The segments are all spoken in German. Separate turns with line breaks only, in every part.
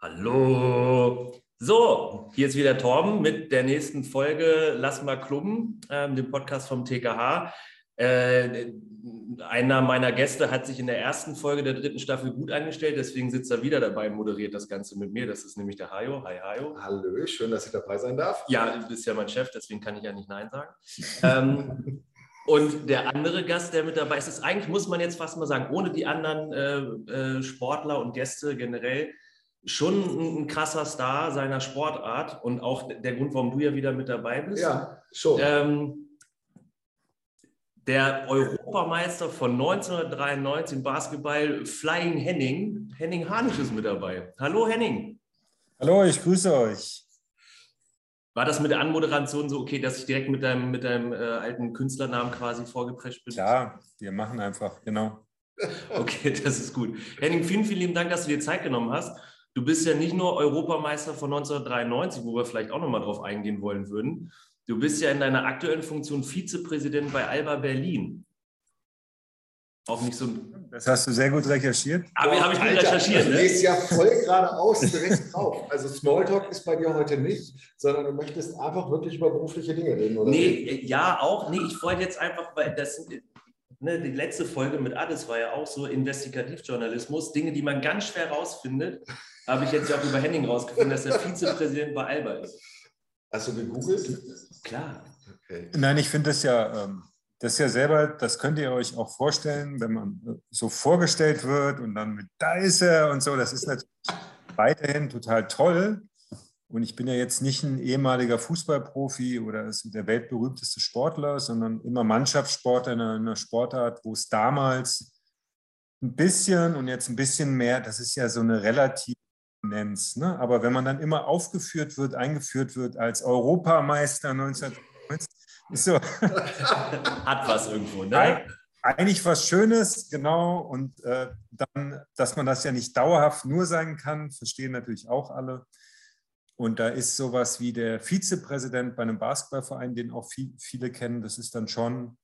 Hallo. So, hier ist wieder Torben mit der nächsten Folge Lass mal klubben, äh, dem Podcast vom TKH. Äh, einer meiner Gäste hat sich in der ersten Folge der dritten Staffel gut eingestellt, deswegen sitzt er wieder dabei und moderiert das Ganze mit mir. Das ist nämlich der Hajo. Hi, Hajo.
Hallo, schön, dass ich dabei sein darf.
Ja, du bist ja mein Chef, deswegen kann ich ja nicht Nein sagen. ähm, und der andere Gast, der mit dabei ist, ist eigentlich, muss man jetzt fast mal sagen, ohne die anderen äh, äh Sportler und Gäste generell, schon ein, krasser Star seiner Sportart und auch der Grund, warum du ja wieder mit dabei bist.
Ja, schon. Ähm,
der Europameister von 1993 im Basketball, Flying Henning, Henning Hanisch ist mit dabei. Hallo Henning.
Hallo, ich grüße euch.
War das mit der Anmoderation so okay, dass ich direkt mit deinem, mit deinem äh, alten Künstlernamen quasi vorgeprescht bin?
Klar, wir machen einfach, genau.
okay, das ist gut. Henning, vielen, vielen lieben Dank, dass du dir Zeit genommen hast. Du bist ja nicht nur Europameister von 1993, wo wir vielleicht auch nochmal drauf eingehen wollen würden, Du bist ja in deiner aktuellen Funktion Vizepräsident bei Alba Berlin.
Auch nicht so Das hast du sehr gut recherchiert.
Aber habe ich gut recherchiert.
Du ne? ja voll geradeaus direkt drauf. Also Smalltalk ist bei dir heute nicht, sondern du möchtest einfach wirklich über berufliche Dinge reden,
oder? Nee, ja, auch. Nee, ich wollte jetzt einfach, weil das ne, die letzte Folge mit Addis war ja auch so Investigativjournalismus, Dinge, die man ganz schwer rausfindet, habe ich jetzt ja auch über Henning rausgefunden, dass er Vizepräsident bei Alba ist.
Hast du gegoogelt?
Klar.
Okay. Nein, ich finde das ja, ähm, das ist ja selber, das könnt ihr euch auch vorstellen, wenn man äh, so vorgestellt wird und dann mit da ist er und so, das ist natürlich weiterhin total toll. Und ich bin ja jetzt nicht ein ehemaliger Fußballprofi oder der weltberühmteste Sportler, sondern immer Mannschaftssportler in einer Sportart, wo es damals ein bisschen und jetzt ein bisschen mehr, das ist ja so eine relativ nennst. Ne? Aber wenn man dann immer aufgeführt wird, eingeführt wird als Europameister 1990, ist so.
Hat was irgendwo, ne?
Eigentlich was Schönes, genau. Und äh, dann, dass man das ja nicht dauerhaft nur sein kann, verstehen natürlich auch alle. Und da ist sowas wie der Vizepräsident bei einem Basketballverein, den auch viel, viele kennen. Das ist dann schon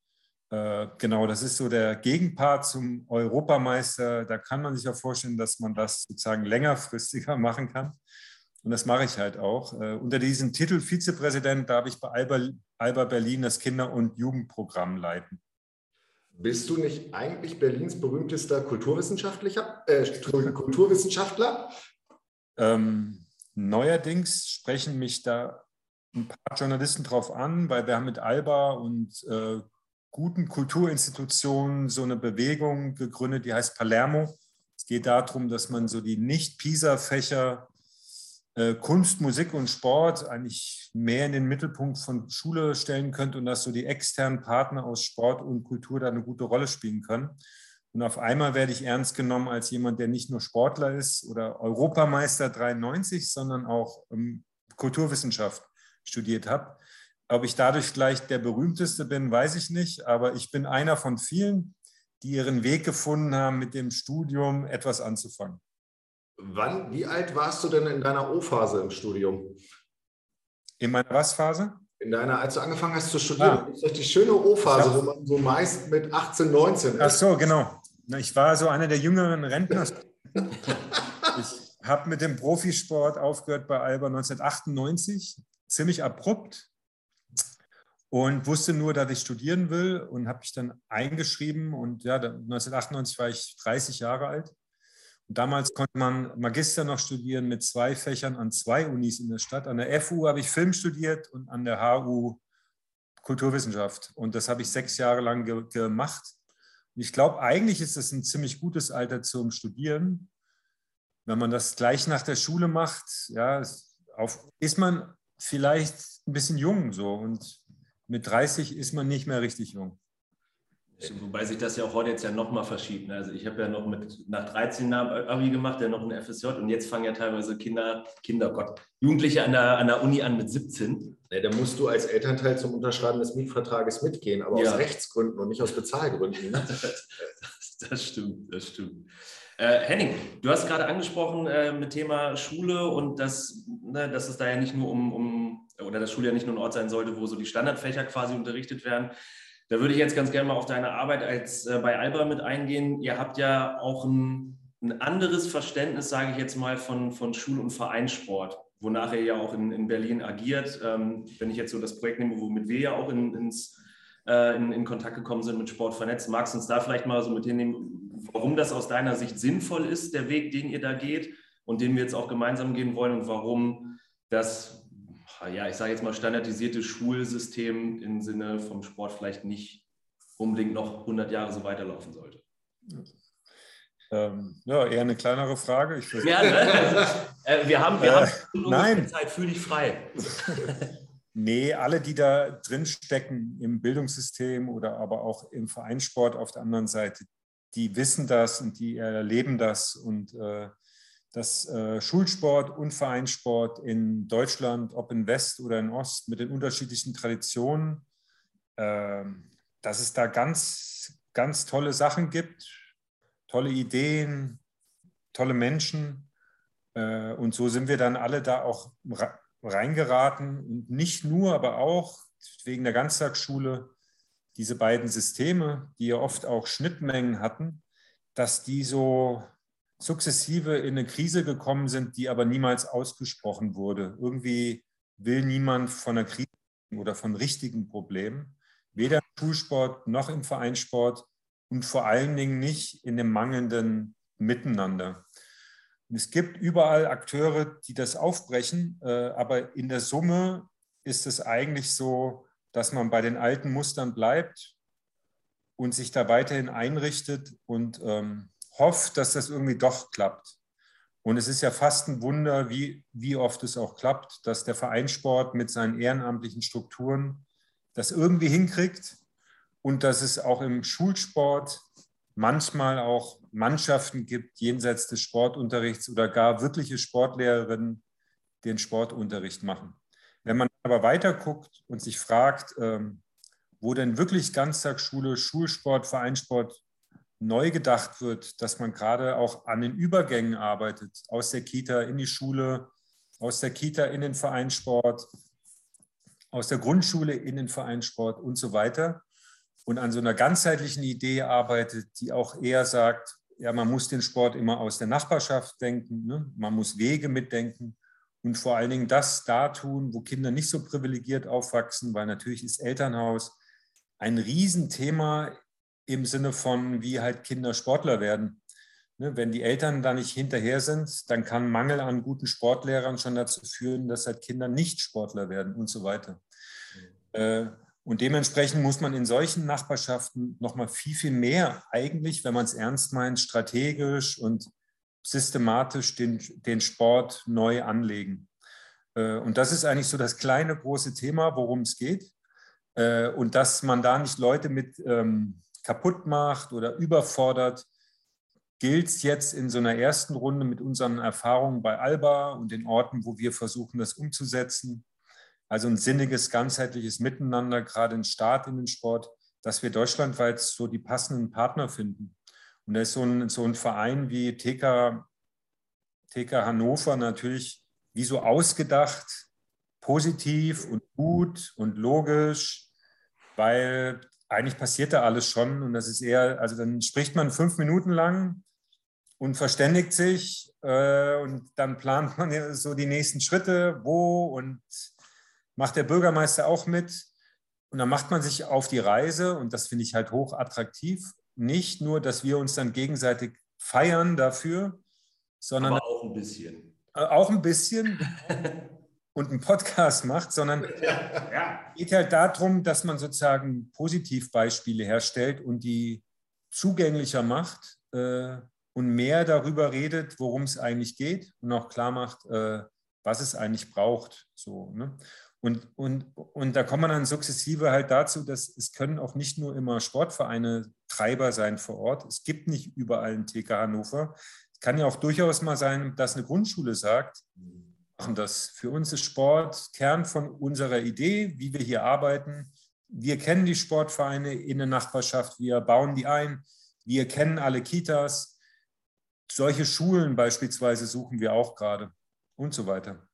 genau, das ist so der Gegenpart zum Europameister. Da kann man sich ja vorstellen, dass man das sozusagen längerfristiger machen kann. Und das mache ich halt auch. Äh, unter diesem Titel Vizepräsident darf ich bei Alba, Alba Berlin das Kinder- und Jugendprogramm leiten.
Bist du nicht eigentlich Berlins berühmtester Kulturwissenschaftler? Äh, Kulturwissenschaftler?
Ähm, neuerdings sprechen mich da ein paar Journalisten drauf an, weil wir haben mit Alba und äh, guten Kulturinstitutionen so eine Bewegung gegründet, die heißt Palermo. Es geht darum, dass man so die Nicht-PISA-Fächer äh, Kunst, Musik und Sport eigentlich mehr in den Mittelpunkt von Schule stellen könnte und dass so die externen Partner aus Sport und Kultur da eine gute Rolle spielen können. Und auf einmal werde ich ernst genommen als jemand, der nicht nur Sportler ist oder Europameister 93, sondern auch ähm, Kulturwissenschaft studiert habe. Ob ich dadurch gleich der berühmteste bin, weiß ich nicht, aber ich bin einer von vielen, die ihren Weg gefunden haben, mit dem Studium etwas anzufangen.
Wann, wie alt warst du denn in deiner O-Phase im Studium?
In meiner was-Phase?
In deiner, als du angefangen hast zu studieren. Ah. Das ist doch die schöne O-Phase, wo man so meist mit 18, 19 ist.
Ach so, genau. Ich war so einer der jüngeren Rentner. ich habe mit dem Profisport aufgehört bei Alba 1998, ziemlich abrupt und wusste nur, dass ich studieren will und habe mich dann eingeschrieben und ja, 1998 war ich 30 Jahre alt. Und damals konnte man Magister noch studieren mit zwei Fächern an zwei Unis in der Stadt. An der FU habe ich Film studiert und an der HU Kulturwissenschaft. Und das habe ich sechs Jahre lang ge gemacht. Und ich glaube, eigentlich ist das ein ziemlich gutes Alter zum Studieren. Wenn man das gleich nach der Schule macht, ja, auf, ist man vielleicht ein bisschen jung so und mit 30 ist man nicht mehr richtig jung.
Wobei sich das ja auch heute jetzt ja nochmal verschiebt. Ne? Also ich habe ja noch mit nach 13 Jahren Abi gemacht, ja noch ein FSJ und jetzt fangen ja teilweise Kinder, Kinder, Gott, Jugendliche an der, an der Uni an mit 17.
Ja, da musst du als Elternteil zum Unterschreiben des Mietvertrages mitgehen, aber ja. aus Rechtsgründen und nicht aus Bezahlgründen. Ne?
das, das, stimmt, das stimmt. Äh, Henning, du hast gerade angesprochen äh, mit Thema Schule und dass, ne, dass es da ja nicht nur um, um oder das Schule ja nicht nur ein Ort sein sollte, wo so die Standardfächer quasi unterrichtet werden. Da würde ich jetzt ganz gerne mal auf deine Arbeit als äh, bei Alba mit eingehen. Ihr habt ja auch ein, ein anderes Verständnis, sage ich jetzt mal, von, von Schul- und Vereinssport, wonach er ja auch in, in Berlin agiert. Ähm, wenn ich jetzt so das Projekt nehme, womit wir ja auch in, ins, äh, in, in, Kontakt gekommen sind mit Sport vernetzt, magst du uns da vielleicht mal so mit hinnehmen, warum das aus deiner Sicht sinnvoll ist, der Weg, den ihr da geht und den wir jetzt auch gemeinsam gehen wollen und warum das, ja, ich sage jetzt mal standardisierte Schulsystem im Sinne vom Sport vielleicht nicht unbedingt noch 100 Jahre so weiterlaufen sollte.
Ähm, ja, eher eine kleinere Frage.
Ja, ne? also, äh, wir haben, wir äh,
haben nein.
Zeit, fühl dich frei.
nee, alle, die da drin stecken im Bildungssystem oder aber auch im Vereinssport auf der anderen Seite, die wissen das und die erleben das und äh, dass äh, Schulsport und Vereinssport in Deutschland, ob in West oder in Ost, mit den unterschiedlichen Traditionen, äh, dass es da ganz, ganz tolle Sachen gibt, tolle Ideen, tolle Menschen. Äh, und so sind wir dann alle da auch reingeraten. Und nicht nur, aber auch wegen der Ganztagsschule, diese beiden Systeme, die ja oft auch Schnittmengen hatten, dass die so sukzessive in eine Krise gekommen sind, die aber niemals ausgesprochen wurde. Irgendwie will niemand von einer Krise oder von richtigen Problemen, weder im Schulsport noch im Vereinssport und vor allen Dingen nicht in dem mangelnden Miteinander. Und es gibt überall Akteure, die das aufbrechen, äh, aber in der Summe ist es eigentlich so, dass man bei den alten Mustern bleibt und sich da weiterhin einrichtet und ähm, hofft, dass das irgendwie doch klappt. Und es ist ja fast ein Wunder, wie, wie oft es auch klappt, dass der Vereinssport mit seinen ehrenamtlichen Strukturen das irgendwie hinkriegt und dass es auch im Schulsport manchmal auch Mannschaften gibt, jenseits des Sportunterrichts oder gar wirkliche Sportlehrerinnen, den Sportunterricht machen. Wenn man aber weiter guckt und sich fragt, ähm, wo denn wirklich Ganztagsschule, Schulsport, Vereinssport neu gedacht wird, dass man gerade auch an den Übergängen arbeitet, aus der Kita in die Schule, aus der Kita in den Vereinssport, aus der Grundschule in den Vereinssport und so weiter. Und an so einer ganzheitlichen Idee arbeitet, die auch eher sagt, ja, man muss den Sport immer aus der Nachbarschaft denken, ne? man muss Wege mitdenken und vor allen Dingen das da tun, wo Kinder nicht so privilegiert aufwachsen, weil natürlich ist Elternhaus ein Riesenthema im Sinne von, wie halt Kinder Sportler werden. Ne, wenn die Eltern da nicht hinterher sind, dann kann Mangel an guten Sportlehrern schon dazu führen, dass halt Kinder nicht Sportler werden und so weiter. Mhm. Und dementsprechend muss man in solchen Nachbarschaften nochmal viel, viel mehr eigentlich, wenn man es ernst meint, strategisch und systematisch den, den Sport neu anlegen. Äh, und das ist eigentlich so das kleine, große Thema, worum es geht. Und dass man da nicht Leute mit ähm, kaputt macht oder überfordert, gilt es jetzt in so einer ersten Runde mit unseren Erfahrungen bei Alba und den Orten, wo wir versuchen, das umzusetzen. Also ein sinniges, ganzheitliches Miteinander, gerade in Start in den Sport, dass wir deutschlandweit so die passenden Partner finden. Und da ist so ein, so ein Verein wie TK, TK Hannover natürlich wie so ausgedacht, positiv und gut und logisch, weil eigentlich passiert da alles schon und das ist eher, also dann spricht man fünf Minuten lang und verständigt sich äh, und dann plant man so die nächsten Schritte, wo und macht der Bürgermeister auch mit und dann macht man sich auf die Reise und das finde ich halt hoch attraktiv. Nicht nur, dass wir uns dann gegenseitig feiern dafür, sondern
Aber auch ein bisschen.
Äh, auch ein bisschen. und einen Podcast macht, sondern es ja. geht halt darum, dass man sozusagen Positivbeispiele herstellt und die zugänglicher macht äh, und mehr darüber redet, worum es eigentlich geht und auch klar macht, äh, was es eigentlich braucht. So, ne? Und, und, und da kommt man dann sukzessive halt dazu, dass es können auch nicht nur immer Sportvereine Treiber sein vor Ort. Es gibt nicht überall einen TK Hannover. Es kann ja auch durchaus mal sein, dass eine Grundschule sagt, machen das. Für uns ist Sport Kern von unserer Idee, wie wir hier arbeiten. Wir kennen die Sportvereine in der Nachbarschaft, wir bauen die ein, wir kennen alle Kitas. Solche Schulen beispielsweise suchen wir auch gerade und so weiter.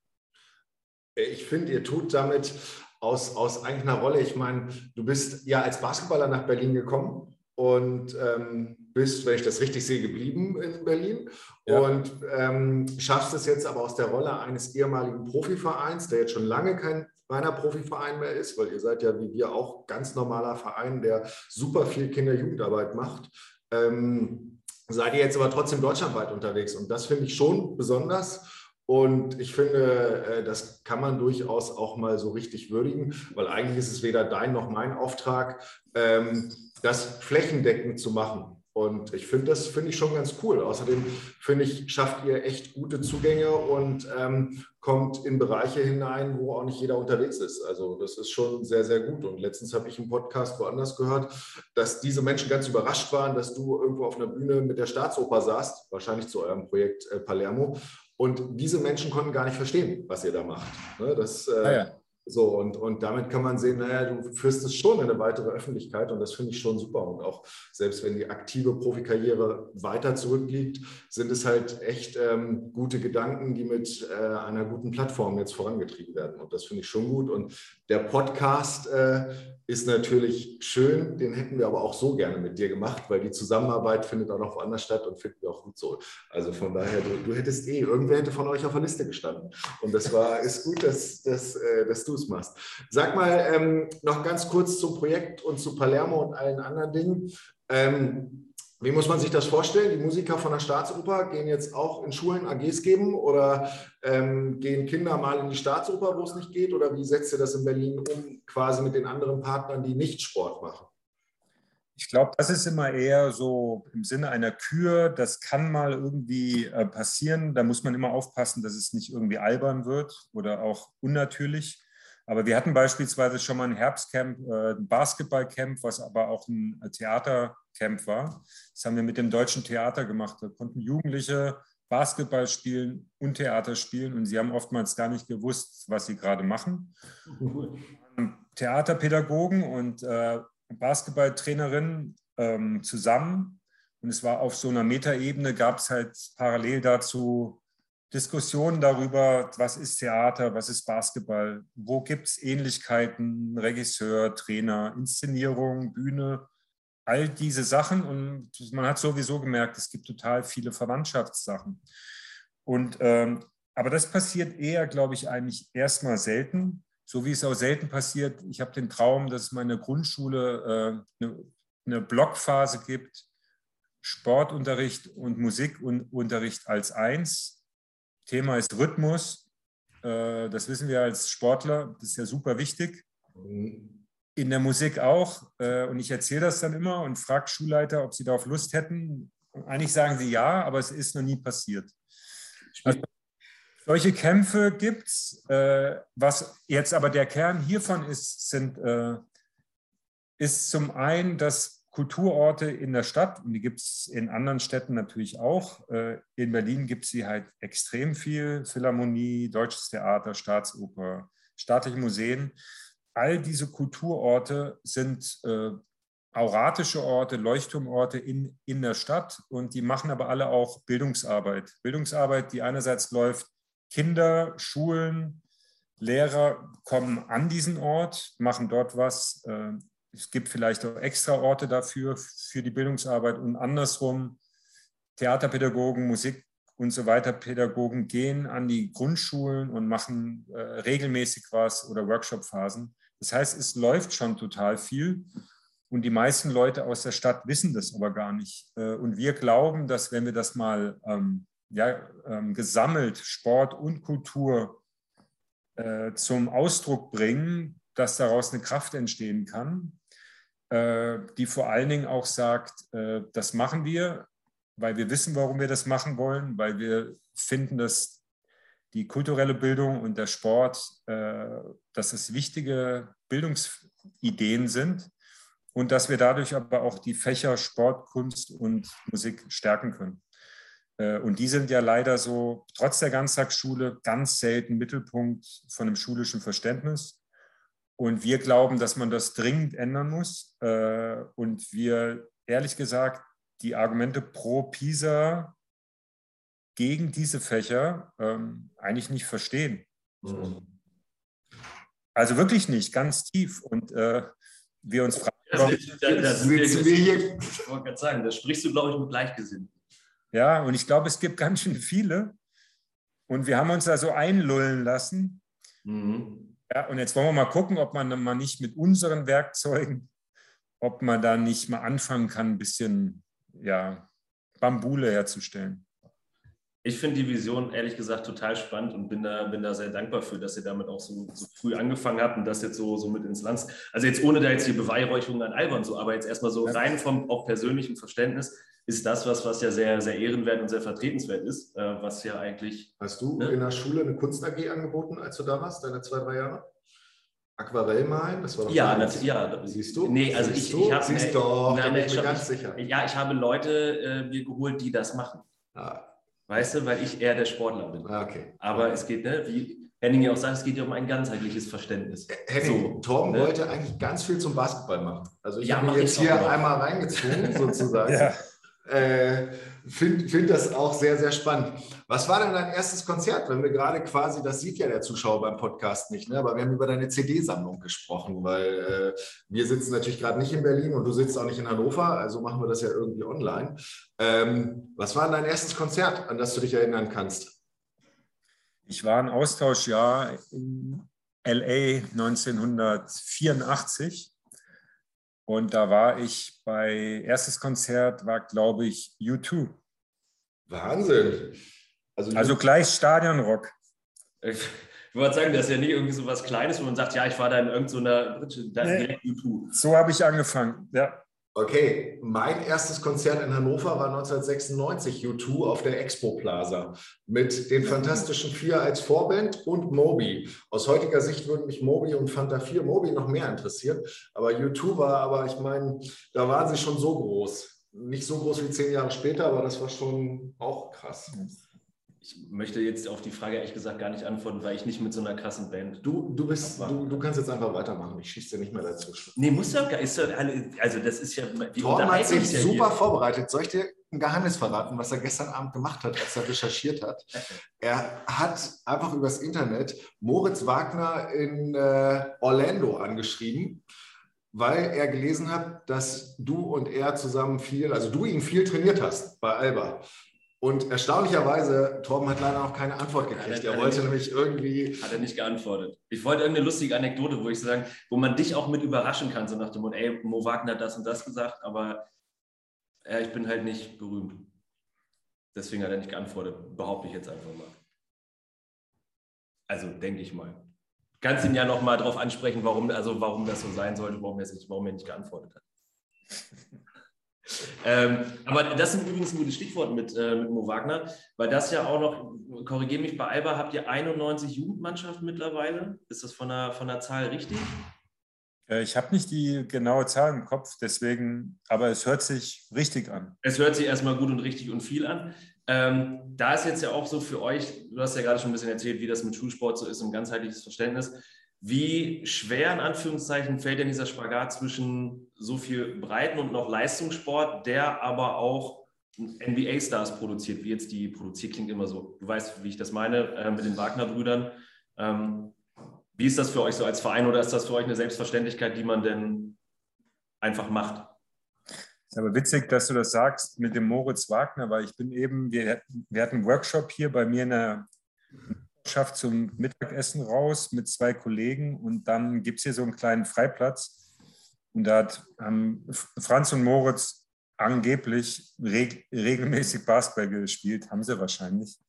Ich finde, ihr tut damit aus, aus einer Rolle. Ich meine, du bist ja als Basketballer nach Berlin gekommen und ähm, bist, wenn ich das richtig sehe, geblieben in Berlin ja. und ähm, schaffst es jetzt aber aus der Rolle eines ehemaligen Profivereins, der jetzt schon lange kein reiner Profiverein mehr ist, weil ihr seid ja wie wir auch ganz normaler Verein, der super viel Kinder-Jugendarbeit macht. Ähm, seid ihr jetzt aber trotzdem deutschlandweit unterwegs und das finde ich schon besonders. Und ich finde, äh, das kann man durchaus auch mal so richtig würdigen, weil eigentlich ist es weder dein noch mein Auftrag, ähm, das flächendeckend zu machen. Und ich finde, das finde ich schon ganz cool. Außerdem finde ich, schafft ihr echt gute Zugänge und ähm, kommt in Bereiche hinein, wo auch nicht jeder unterwegs ist. Also das ist schon sehr, sehr gut. Und letztens habe ich einen Podcast woanders gehört, dass diese Menschen ganz überrascht waren, dass du irgendwo auf einer Bühne mit der Staatsoper saßt, wahrscheinlich zu eurem Projekt äh, Palermo. Und diese Menschen konnten gar nicht verstehen, was ihr da macht. Ne, das, äh, ah ja. So, und, und damit kann man sehen, naja, du führst es schon in eine weitere Öffentlichkeit und das finde ich schon super. Und auch selbst wenn die aktive Profikarriere weiter zurückliegt, sind es halt echt ähm, gute Gedanken, die mit äh, einer guten Plattform jetzt vorangetrieben werden. Und das finde ich schon gut. Und der Podcast äh, ist natürlich schön, den hätten wir aber auch so gerne mit dir gemacht, weil die Zusammenarbeit findet auch noch woanders statt und finden wir auch gut so. Also von daher, du, du hättest eh, irgendwer hätte von euch auf der Liste gestanden. Und das war, ist gut, dass, dass, äh, dass du es machst. Sag mal ähm, noch ganz kurz zum Projekt und zu Palermo und allen anderen Dingen. Ähm, wie muss man sich das vorstellen? Die Musiker von der Staatsoper gehen jetzt auch in Schulen AGs geben oder ähm, gehen Kinder mal in die Staatsoper, wo es nicht geht? Oder wie setzt ihr das in Berlin um, quasi mit den anderen Partnern, die nicht Sport machen?
Ich glaube, das ist immer eher so im Sinne einer Kür. Das kann mal irgendwie äh, passieren. Da muss man immer aufpassen, dass es nicht irgendwie albern wird oder auch unnatürlich. Aber wir hatten beispielsweise schon mal ein Herbstcamp, äh, ein Basketballcamp, was aber auch ein Theatercamp war. Das haben wir mit dem Deutschen Theater gemacht. Da konnten Jugendliche Basketball spielen und Theater spielen und sie haben oftmals gar nicht gewusst, was sie gerade machen. Theaterpädagogen und äh, Basketballtrainerinnen ähm, zusammen und es war auf so einer Metaebene, gab es halt parallel dazu Diskussionen darüber, was ist Theater, was ist Basketball, wo gibt es Ähnlichkeiten, Regisseur, Trainer, Inszenierung, Bühne, all diese Sachen. Und man hat sowieso gemerkt, es gibt total viele Verwandtschaftssachen. Und, ähm, aber das passiert eher, glaube ich, eigentlich erstmal selten, so wie es auch selten passiert. Ich habe den Traum, dass meine Grundschule äh, eine, eine Blockphase gibt, Sportunterricht und Musikunterricht als eins Thema ist Rhythmus. Äh, das wissen wir als Sportler, das ist ja super wichtig. In der Musik auch. Äh, und ich erzähle das dann immer und frage Schulleiter, ob sie darauf Lust hätten. Eigentlich sagen sie ja, aber es ist noch nie passiert. Also, solche Kämpfe gibt es. Äh, was jetzt aber der Kern hiervon ist, sind, ist zum einen, dass Kulturorte in der Stadt und die gibt es in anderen Städten natürlich auch. Äh, in Berlin gibt es sie halt extrem viel. Philharmonie, Deutsches Theater, Staatsoper, staatliche Museen. All diese Kulturorte sind äh, auratische Orte, Leuchtturmorte in, in der Stadt und die machen aber alle auch Bildungsarbeit. Bildungsarbeit, die einerseits läuft, Kinder, Schulen, Lehrer kommen an diesen Ort, machen dort was, äh, es gibt vielleicht auch extra Orte dafür, für die Bildungsarbeit und andersrum. Theaterpädagogen, Musik und so weiter Pädagogen gehen an die Grundschulen und machen äh, regelmäßig was oder Workshop-Phasen. Das heißt, es läuft schon total viel und die meisten Leute aus der Stadt wissen das aber gar nicht. Äh, und wir glauben, dass wenn wir das mal ähm, ja, ähm, gesammelt, Sport und Kultur äh, zum Ausdruck bringen, dass daraus eine Kraft entstehen kann die vor allen Dingen auch sagt, äh, das machen wir, weil wir wissen, warum wir das machen wollen, weil wir finden, dass die kulturelle Bildung und der Sport, äh, dass es wichtige Bildungsideen sind und dass wir dadurch aber auch die Fächer Sport, Kunst und Musik stärken können. Und die sind ja leider so, trotz der Ganztagsschule, ganz selten Mittelpunkt von einem schulischen Verständnis. Und wir glauben, dass man das dringend ändern muss. Äh, und wir, ehrlich gesagt, die Argumente pro PISA gegen diese Fächer ähm, eigentlich nicht verstehen. Mhm. Also wirklich nicht, ganz tief. Und äh, wir uns fragen,
da, da sind wir, wir hier. Ich wollte gerade sagen, da sprichst du, glaube ich, mit Gleichgesinnten.
Ja, und ich glaube, es gibt ganz schön viele. Und wir haben uns da so einlullen lassen. Mhm. Ja, und jetzt wollen wir mal gucken, ob man dann mal nicht mit unseren Werkzeugen, ob man da nicht mal anfangen kann, ein bisschen ja, Bambule herzustellen.
Ich finde die Vision ehrlich gesagt total spannend und bin da, bin da sehr dankbar für, dass ihr damit auch so, so früh angefangen habt und das jetzt so, so mit ins Land. Also jetzt ohne da jetzt die Beweihräucherung an Alba und so, aber jetzt erstmal so rein vom auch persönlichen Verständnis ist das was, was ja sehr, sehr ehrenwert und sehr vertretenswert ist, äh, was ja eigentlich.
Hast du ne? in der Schule eine Kunst AG angeboten, als du da warst, deine zwei, drei Jahre? Aquarellmalen, das war
doch ja, das, ja, siehst du? Nee, also Siehst ich, ich habe
Siehst doch, nein, bin ich mir ganz sicher.
Ja, ich habe Leute äh, mir geholt, die das machen. Ah. Weißt du, weil ich eher der Sportler bin.
Ah, okay.
Aber es geht, ne, wie Henning ja auch sagt, es geht ja um ein ganzheitliches Verständnis.
Henning, so, Torben ne? wollte eigentlich ganz viel zum Basketball machen. Also ich ja, habe ihn jetzt hier einmal reingezogen, sozusagen. ja. Äh, Finde find das auch sehr, sehr spannend. Was war denn dein erstes Konzert? Wenn wir gerade quasi, das sieht ja der Zuschauer beim Podcast nicht, ne? aber wir haben über deine CD-Sammlung gesprochen, weil äh, wir sitzen natürlich gerade nicht in Berlin und du sitzt auch nicht in Hannover, also machen wir das ja irgendwie online. Ähm, was war dein erstes Konzert, an das du dich erinnern kannst?
Ich war ein Austauschjahr in LA 1984 und da war ich bei, erstes Konzert war, glaube ich, U2.
Wahnsinn.
Also, also gleich Stadionrock.
Ich wollte sagen, das ist ja nicht irgendwie so was Kleines, wo man sagt, ja, ich war da in irgendeiner Britsche, da nee. direkt
U2. So habe ich angefangen, ja.
Okay, mein erstes Konzert in Hannover war 1996 U2 auf der Expo Plaza mit den Fantastischen Vier als Vorband und Moby. Aus heutiger Sicht würden mich Moby und Fanta 4 Moby noch mehr interessieren, aber U2 war, aber ich meine, da waren sie schon so groß. Nicht so groß wie zehn Jahre später, aber das war schon auch krass
ich möchte jetzt auf die Frage ehrlich gesagt gar nicht antworten, weil ich nicht mit so einer krassen Band.
Du, du, bist, du, du kannst jetzt einfach weitermachen. Ich schieße dir nicht mehr dazu.
Nee, muss ja gar nicht. Also, das ist ja.
Torben hat sich super hier. vorbereitet. Soll ich dir ein Geheimnis verraten, was er gestern Abend gemacht hat, als er recherchiert hat? Er hat einfach übers Internet Moritz Wagner in äh, Orlando angeschrieben weil er gelesen hat, dass du und er zusammen viel, also du ihn viel trainiert hast bei Alba. Und erstaunlicherweise, Torben hat leider noch keine Antwort gekriegt. er, wollte nicht, nämlich irgendwie.
Hat er nicht geantwortet. Ich wollte irgendeine lustige Anekdote, wo ich sagen, wo man dich auch mit überraschen kann, so nach dem Motto, ey, Mo Wagner hat das und das gesagt, aber ja, ich bin halt nicht berühmt. Deswegen hat er nicht geantwortet, behaupte ich jetzt einfach mal. Also denke ich mal. Kannst ihn ja noch mal darauf ansprechen, warum, also warum das so sein sollte, warum er, nicht, warum er nicht geantwortet hat. Ähm, aber das sind übrigens ein gutes Stichwort mit, äh, mit Mo Wagner, weil das ja auch noch, korrigiere mich bei Alba, habt ihr 91 Jugendmannschaften mittlerweile? Ist das von der, von der Zahl richtig?
Äh, ich habe nicht die genaue Zahl im Kopf, deswegen, aber es hört sich richtig an.
Es hört sich erstmal gut und richtig und viel an. Ähm, da ist jetzt ja auch so für euch, du hast ja gerade schon ein bisschen erzählt, wie das mit Schulsport so ist, ein ganzheitliches Verständnis. Wie schwer in Anführungszeichen fällt denn dieser Spagat zwischen so viel Breiten und noch Leistungssport, der aber auch NBA-Stars produziert, wie jetzt die produziert klingt immer so. Du weißt, wie ich das meine, äh, mit den Wagner-Brüdern. Ähm, wie ist das für euch so als Verein oder ist das für euch eine Selbstverständlichkeit, die man denn einfach macht?
ist aber witzig, dass du das sagst mit dem Moritz Wagner, weil ich bin eben, wir, wir hatten einen Workshop hier bei mir in der schafft zum Mittagessen raus mit zwei Kollegen und dann gibt es hier so einen kleinen Freiplatz. Und da hat, haben Franz und Moritz angeblich reg regelmäßig Basketball gespielt, haben sie wahrscheinlich.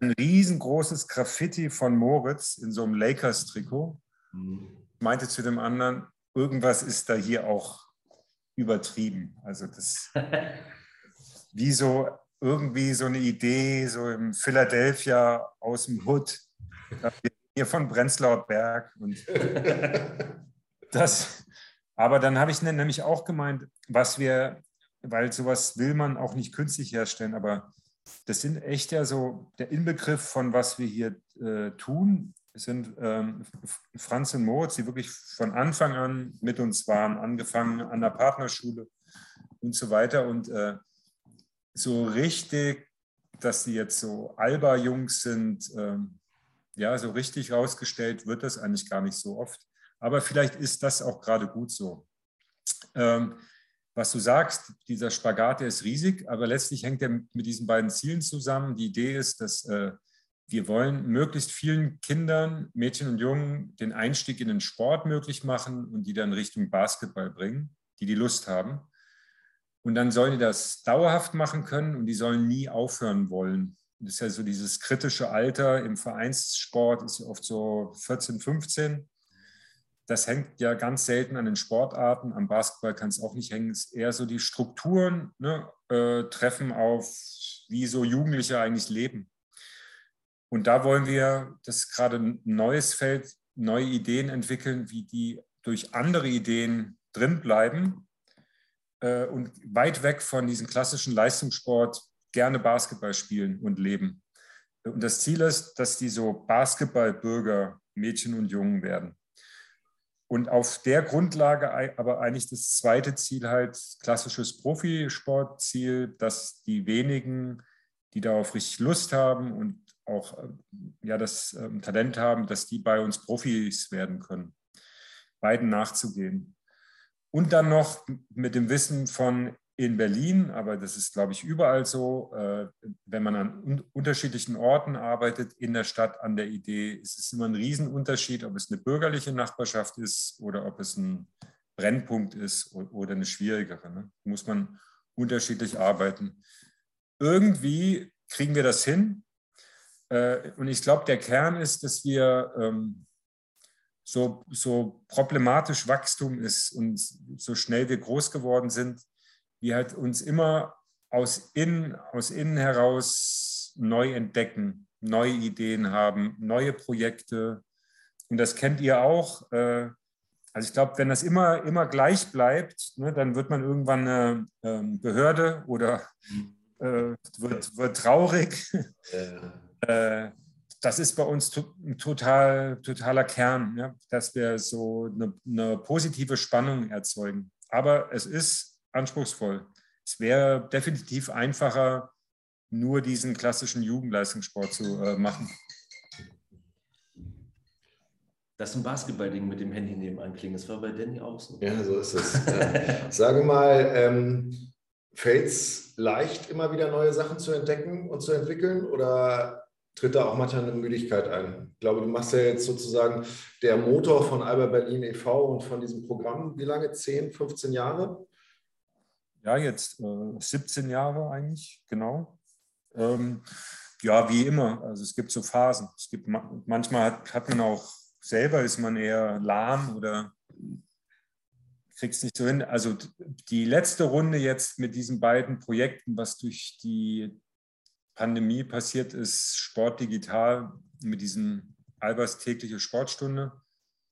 Ein riesengroßes Graffiti von Moritz in so einem Lakers-Trikot. Mhm. Meinte zu dem anderen, irgendwas ist da hier auch übertrieben. Also das wie so irgendwie so eine Idee, so im Philadelphia aus dem Hood, hier von Prenzlauer Berg. Und das, aber dann habe ich nämlich auch gemeint, was wir, weil sowas will man auch nicht künstlich herstellen, aber das sind echt ja so der Inbegriff von was wir hier äh, tun, sind ähm, Franz und Moritz, die wirklich von Anfang an mit uns waren, angefangen an der Partnerschule und so weiter. Und äh, so richtig, dass sie jetzt so Alba-Jungs sind, ähm, ja, so richtig rausgestellt wird das eigentlich gar nicht so oft. Aber vielleicht ist das auch gerade gut so. Ähm, was du sagst, dieser Spagat, der ist riesig, aber letztlich hängt er mit diesen beiden Zielen zusammen. Die Idee ist, dass äh, wir wollen möglichst vielen Kindern, Mädchen und Jungen, den Einstieg in den Sport möglich machen und die dann Richtung Basketball bringen, die die Lust haben. Und dann sollen die das dauerhaft machen können und die sollen nie aufhören wollen. Das ist ja so dieses kritische Alter im Vereinssport, ist oft so 14, 15 das hängt ja ganz selten an den Sportarten. Am Basketball kann es auch nicht hängen. Es ist eher so die Strukturen ne, äh, treffen auf, wie so Jugendliche eigentlich leben. Und da wollen wir, das gerade ein neues Feld, neue Ideen entwickeln, wie die durch andere Ideen drin bleiben äh, und weit weg von diesem klassischen Leistungssport gerne Basketball spielen und leben. Und das Ziel ist, dass die so Basketballbürger, Mädchen und Jungen werden. Und auf der Grundlage aber eigentlich das zweite Ziel halt klassisches Profisportziel, dass die wenigen, die darauf richtig Lust haben und auch ja, das ähm, Talent haben, dass die bei uns Profis werden können. Beiden nachzugehen. Und dann noch mit dem Wissen von in Berlin, aber das ist, glaube ich, überall so, äh, wenn man an un unterschiedlichen Orten arbeitet in der Stadt an der Idee, ist es immer ein Riesenunterschied, ob es eine bürgerliche Nachbarschaft ist oder ob es ein Brennpunkt ist oder eine schwierigere. Ne? Muss man unterschiedlich arbeiten. Irgendwie kriegen wir das hin. Äh, und ich glaube, der Kern ist, dass wir ähm, so, so problematisch Wachstum ist und so schnell wir groß geworden sind, wir halt uns immer aus innen, aus innen heraus neu entdecken, neue Ideen haben, neue Projekte. Und das kennt ihr auch. Äh, also ich glaube, wenn das immer, immer gleich bleibt, ne, dann wird man irgendwann eine ähm, Behörde oder äh, wird, wird traurig. Ja. das ist bei uns ein total, totaler Kern, ja, dass wir so eine, eine positive Spannung erzeugen. Aber es ist anspruchsvoll. Es wäre definitiv einfacher, nur diesen klassischen Jugendleistungssport zu äh, machen.
Das ist ein Basketballding mit dem Handy nebenan klingen. Das war bei Danny auch so.
Ja, so ist es. äh, sage mal, ähm, fällt es leicht, immer wieder neue Sachen zu entdecken und zu entwickeln? Oder tritt da auch manchmal eine Müdigkeit ein? Ich glaube, du machst ja jetzt sozusagen der Motor von Alba Berlin e.V. und von diesem Programm, wie lange? 10, 15 Jahre?
ja, jetzt äh, 17 Jahre eigentlich, genau. Ähm, ja, wie immer. Also es gibt so Phasen. Es gibt manchmal hat, hat man auch selber ist man eher lahm oder kriegt es nicht so hin. Also die letzte Runde jetzt mit diesen beiden Projekten, was durch die Pandemie passiert ist, Sport digital mit diesem Albers tägliche Sportstunde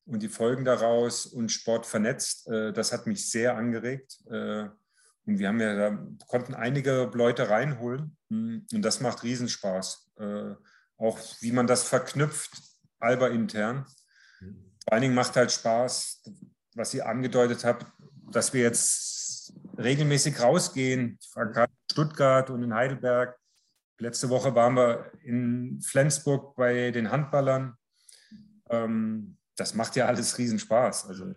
und die Folgen daraus und Sport vernetzt, äh, das hat mich sehr angeregt. Äh, und wir haben ja, konnten einige Leute reinholen hm, und das macht Riesenspaß. Äh, auch wie man das verknüpft, Alba intern. Vor allen Dingen macht halt Spaß, was ihr angedeutet habt, dass wir jetzt regelmäßig rausgehen. Stuttgart und in Heidelberg. Letzte Woche waren wir in Flensburg bei den Handballern. Ähm, das macht ja alles Riesenspaß. Also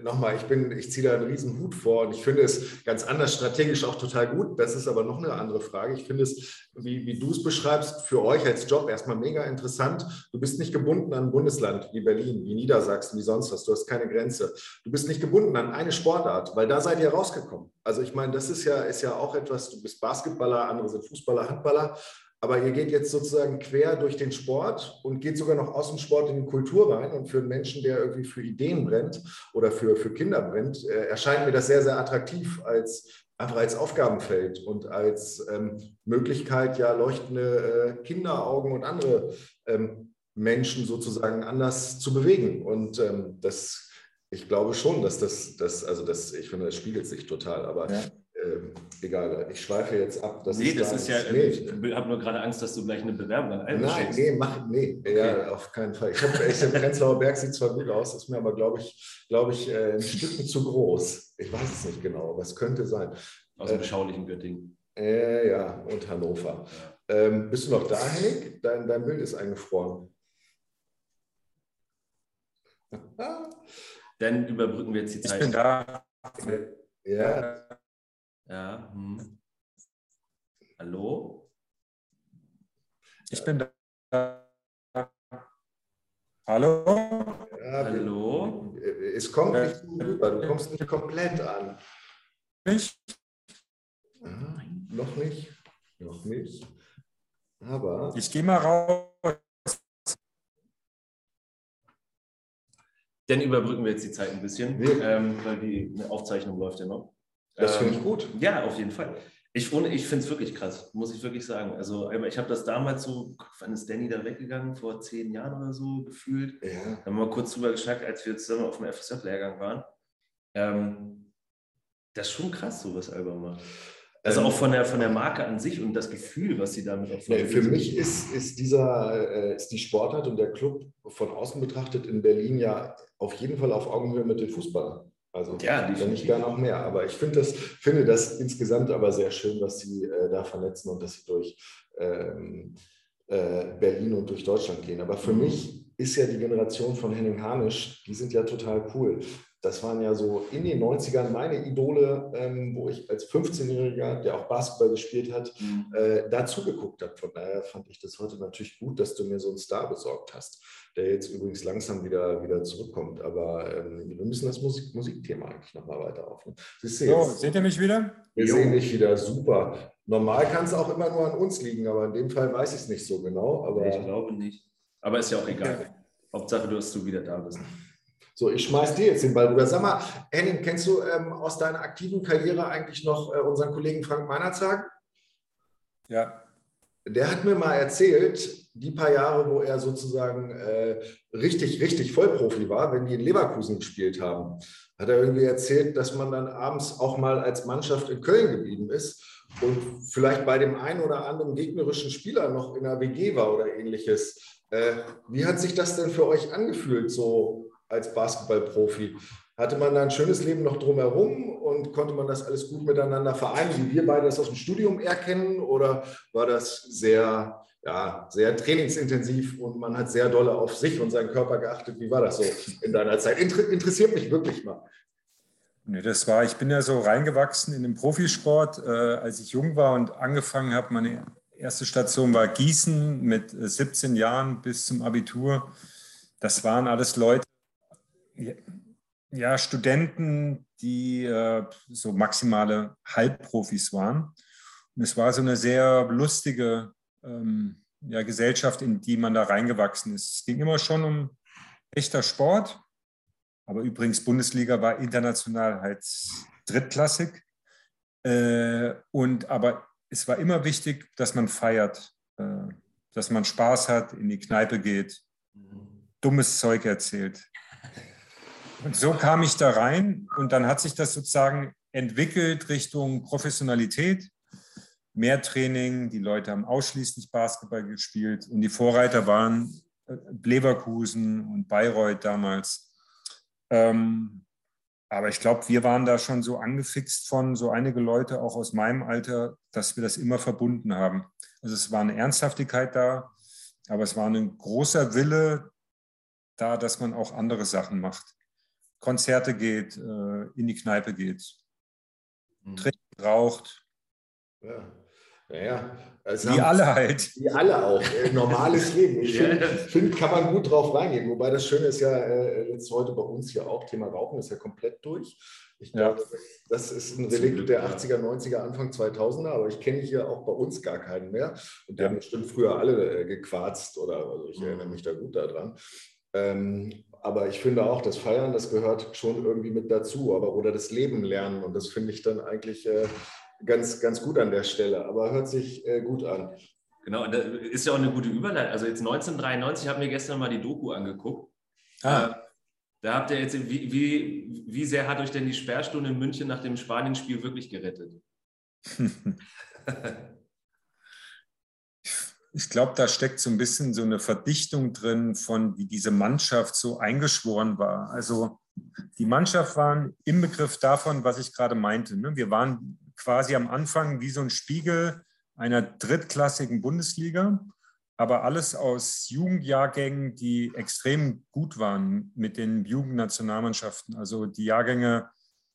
nochmal, ich bin, ich ziehe da einen riesen Hut vor und ich finde es ganz anders strategisch auch total gut. Das ist aber noch eine andere Frage. Ich finde es, wie, wie du es beschreibst, für euch als Job erstmal mega interessant. Du bist nicht gebunden an ein Bundesland wie Berlin, wie Niedersachsen, wie sonst was. Du hast keine Grenze. Du bist nicht gebunden an eine Sportart, weil da seid ihr rausgekommen. Also ich meine, das ist ja, ist ja auch etwas, du bist Basketballer, andere sind Fußballer, Handballer. Aber ihr geht jetzt sozusagen quer durch den Sport und geht sogar noch aus dem Sport in die Kultur rein. Und für einen Menschen, der irgendwie für Ideen brennt oder für, für Kinder brennt, äh, erscheint mir das sehr, sehr attraktiv als einfach als Aufgabenfeld und als ähm, Möglichkeit, ja leuchtende äh, Kinderaugen und andere ähm, Menschen sozusagen anders zu bewegen. Und ähm, das, ich glaube schon, dass das, das also das, ich finde, das spiegelt sich total. Aber ja ähm, egal, ich schweife jetzt ab.
Das nee, ist das ist ja, nee. ich habe nur gerade Angst, dass du gleich eine Bewerbung an
Alba Nein, nee, mach, nee, okay. ja, auf keinen Fall. Ich habe echt, der Prenzlauer Berg sieht zwar gut aus, ist mir aber, glaube ich, glaube ich, äh, ein Stück zu groß. Ich weiß es nicht genau, aber es könnte sein.
Aus dem äh, beschaulichen Göttingen.
Äh, ja, und Hannover. Ja. Ähm, bist du noch da, Henning? Dein, dein Bild ist eingefroren.
Dann überbrücken wir jetzt die Zeit.
Ich bin da.
Ja.
Ja. Hm. Hallo?
Ich bin da. Hallo?
Ja,
Hallo?
Es kommt nicht so rüber, du kommst nicht komplett an.
Mich?
Ah, noch nicht, noch nicht. Aber
Ich gehe mal raus.
Dann überbrücken wir jetzt die Zeit ein bisschen, ähm, weil die Aufzeichnung läuft ja noch.
Das finde
Ähm,
ich gut.
Ja, auf jeden Fall. Ich, ich finde es wirklich krass, muss ich wirklich sagen. Also ich habe das damals so, wann ist Danny da weggegangen? Vor zehn Jahren oder so gefühlt.
Ja.
Da haben wir mal kurz drüber geschnackt, als wir zusammen auf dem FSF-Lehrgang waren. Ähm, das ist schon krass, so was Alba macht. Also
Ähm,
auch von der, von der Marke an sich und das Gefühl, was sie damit auch
Nee, für mich ist, ist, dieser, äh, ist die Sportart und der Club von außen betrachtet in Berlin ja auf jeden Fall auf Augenhöhe mit den Fußballern. Also
Ja,
wenn nicht gar noch mehr. Aber ich finde das, finde das insgesamt aber sehr schön, was sie äh, da vernetzen und dass sie durch ähm, äh, Berlin und durch Deutschland gehen. Aber für mich ist ja die Generation von Henning Harnisch, die sind ja total cool. Das waren ja so in den 90ern meine Idole, ähm, wo ich als 15-Jähriger, der auch Basketball gespielt hat,
Mhm.
äh, dazu geguckt habe. Von daher fand ich das heute natürlich gut, dass du mir so einen Star besorgt hast, der jetzt übrigens langsam wieder, wieder zurückkommt. Aber ähm, wir müssen das Musik Musikthema eigentlich nochmal weiter aufnehmen. Du
So, seht ihr mich wieder?
wir
Jo.
sehen dich wieder super. Normal kann es auch immer nur an uns liegen, aber in dem Fall weiß ich es nicht so genau. Aber
Ich glaube nicht. Aber ist ja auch egal. Hauptsache, dass du wieder da bist.
So, ich schmeiß dir jetzt den Ball rüber. Sag mal, Henning, kennst du ähm, aus deiner aktiven Karriere eigentlich noch äh, unseren Kollegen Frank Meinerzag?
Ja.
Der hat mir mal erzählt, die paar Jahre, wo er sozusagen äh, richtig, richtig Vollprofi war, wenn die in Leverkusen gespielt haben, hat er irgendwie erzählt, dass man dann abends auch mal als Mannschaft in Köln geblieben ist und vielleicht bei dem einen oder anderen gegnerischen Spieler noch in der WG war oder ähnliches. Äh, wie hat sich das denn für euch angefühlt, so als Basketballprofi? Hatte man da ein schönes Leben noch drumherum und konnte man das alles gut miteinander vereinen, wie wir beide das aus dem Studium erkennen? Oder war das sehr, ja, sehr trainingsintensiv und man hat sehr dolle auf sich und seinen Körper geachtet? Wie war das so in deiner Zeit? Inter interessiert mich wirklich mal.
Nee, das war, ich bin ja so reingewachsen in den Profisport, äh, als ich jung war und angefangen habe. Meine erste Station war Gießen mit äh, 17 Jahren bis zum Abitur. Das waren alles Leute, ja, Studenten, die äh, so maximale Halbprofis waren. Und es war so eine sehr lustige ähm, ja, Gesellschaft, in die man da reingewachsen ist. Es ging immer schon um echter Sport. Aber übrigens, Bundesliga war international halt drittklassig. Äh, und aber es war immer wichtig, dass man feiert, äh, dass man Spaß hat, in die Kneipe geht, dummes Zeug erzählt. Und so kam ich da rein und dann hat sich das sozusagen entwickelt Richtung Professionalität, mehr Training. Die Leute haben ausschließlich Basketball gespielt und die Vorreiter waren äh, Leverkusen und Bayreuth damals. Ähm, aber ich glaube, wir waren da schon so angefixt von so einige Leute, auch aus meinem Alter, dass wir das immer verbunden haben. Also es war eine Ernsthaftigkeit da, aber es war ein großer Wille da, dass man auch andere Sachen macht. Konzerte geht, äh, in die Kneipe geht,
Mhm.
trinkt, raucht,
Ja, naja.
wie
haben-
alle halt.
Wie alle auch. Äh, normales Leben. Ich
Ja.
finde, find, kann man gut drauf reingehen. Wobei das Schöne ist ja äh, jetzt heute bei uns hier auch, Thema Rauchen ist ja komplett durch. Ich
Ja.
glaube, das ist ein Relikt der
ja.
80er, 90er, Anfang 2000er, aber ich kenne hier auch bei uns gar keinen mehr. Und die
Ja.
haben bestimmt früher alle äh, gequarzt oder also ich
Mhm.
erinnere mich da gut daran. Ähm, aber ich finde auch, das Feiern, das gehört schon irgendwie mit dazu, aber oder das Leben lernen. Und das finde ich dann eigentlich äh, ganz, ganz gut an der Stelle. Aber hört sich äh, gut an.
Genau, und das ist ja auch eine gute Überleitung. Also jetzt 1993 habe mir gestern mal die Doku angeguckt.
Ah,
Äh, Da habt ihr jetzt, wie, wie, wie sehr hat euch denn die Sperrstunde in München nach dem Spanien-Spiel wirklich gerettet?
ich glaube, da steckt so ein bisschen so eine Verdichtung drin von, wie diese Mannschaft so eingeschworen war. Also die Mannschaft war im Begriff davon, was ich gerade meinte. Ne? Wir waren quasi am Anfang wie so ein Spiegel einer drittklassigen Bundesliga. aber alles aus Jugendjahrgängen, die extrem gut waren mit den Jugendnationalmannschaften. Also die Jahrgänge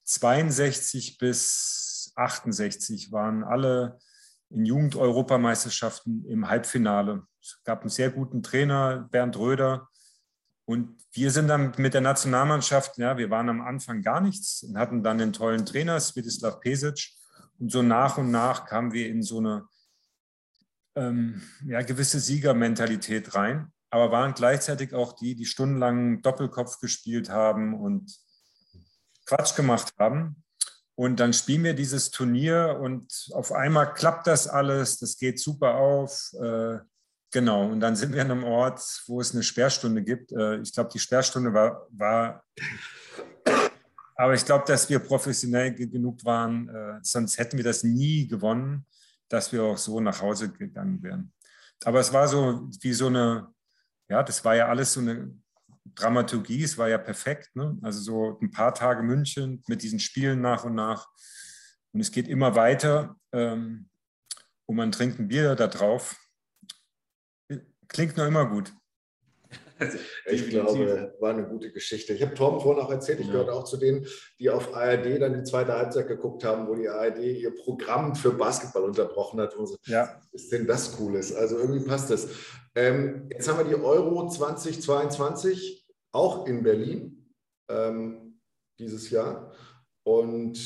62 bis 68 waren alle in Jugend-Europameisterschaften im Halbfinale. Es gab einen sehr guten Trainer, Bernd Röder. Und wir sind dann mit der Nationalmannschaft, ja, wir waren am Anfang gar nichts und hatten dann den tollen Trainer, Svetislav Pesic. Und so nach und nach kamen wir in so eine ähm, ja, gewisse Siegermentalität rein, aber waren gleichzeitig auch die, die stundenlang Doppelkopf gespielt haben und Quatsch gemacht haben. Und dann spielen wir dieses Turnier und auf einmal klappt das alles, das geht super auf. Äh, genau, und dann sind wir an einem Ort, wo es eine Sperrstunde gibt. Äh, ich glaube, die Sperrstunde war, war aber ich glaube, dass wir professionell genug waren, äh, sonst hätten wir das nie gewonnen dass wir auch so nach Hause gegangen wären. Aber es war so wie so eine, ja, das war ja alles so eine Dramaturgie, es war ja perfekt. Ne? Also so ein paar Tage München mit diesen Spielen nach und nach. Und es geht immer weiter ähm, und man trinkt ein Bier da drauf. Klingt noch immer gut.
Ich glaube, war eine gute Geschichte. Ich habe Tom vorhin auch erzählt, ich ja. gehörte auch zu denen, die auf ARD dann die zweite Halbzeit geguckt haben, wo die ARD ihr Programm für Basketball unterbrochen hat. So, ja. Ist denn das Cooles? Also irgendwie passt das. Ähm, jetzt haben wir die Euro 2022 auch in Berlin ähm, dieses Jahr. Und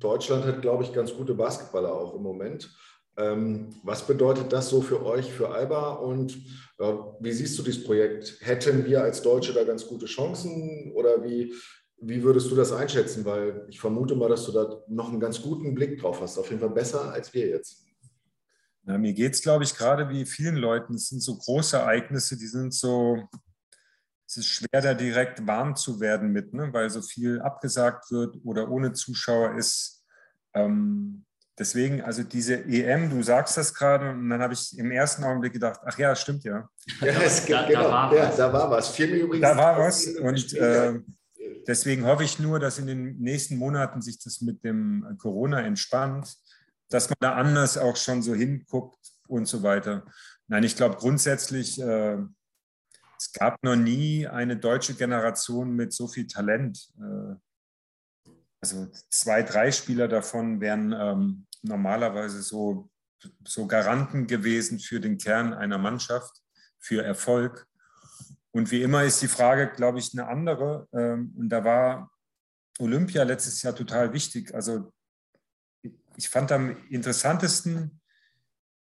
Deutschland hat, glaube ich, ganz gute Basketballer auch im Moment. Ähm, was bedeutet das so für euch, für Alba? Und wie siehst du dieses Projekt? Hätten wir als Deutsche da ganz gute Chancen oder wie, wie würdest du das einschätzen? Weil ich vermute mal, dass du da noch einen ganz guten Blick drauf hast. Auf jeden Fall besser als wir jetzt.
Na, mir geht es, glaube ich, gerade wie vielen Leuten. Es sind so große Ereignisse, die sind so, es ist schwer, da direkt warm zu werden mit, ne? weil so viel abgesagt wird oder ohne Zuschauer ist. Ähm, Deswegen, also diese EM, du sagst das gerade, und dann habe ich im ersten Augenblick gedacht, ach ja, stimmt ja.
Ja, es, da, genau, da, war ja, da war was.
Übrigens da war was. Und äh, deswegen hoffe ich nur, dass in den nächsten Monaten sich das mit dem Corona entspannt, dass man da anders auch schon so hinguckt und so weiter. Nein, ich glaube grundsätzlich, äh, es gab noch nie eine deutsche Generation mit so viel Talent. Äh, also zwei, drei Spieler davon wären ähm, normalerweise so, so Garanten gewesen für den Kern einer Mannschaft, für Erfolg. Und wie immer ist die Frage, glaube ich, eine andere. Ähm, und da war Olympia letztes Jahr total wichtig. Also ich fand am interessantesten,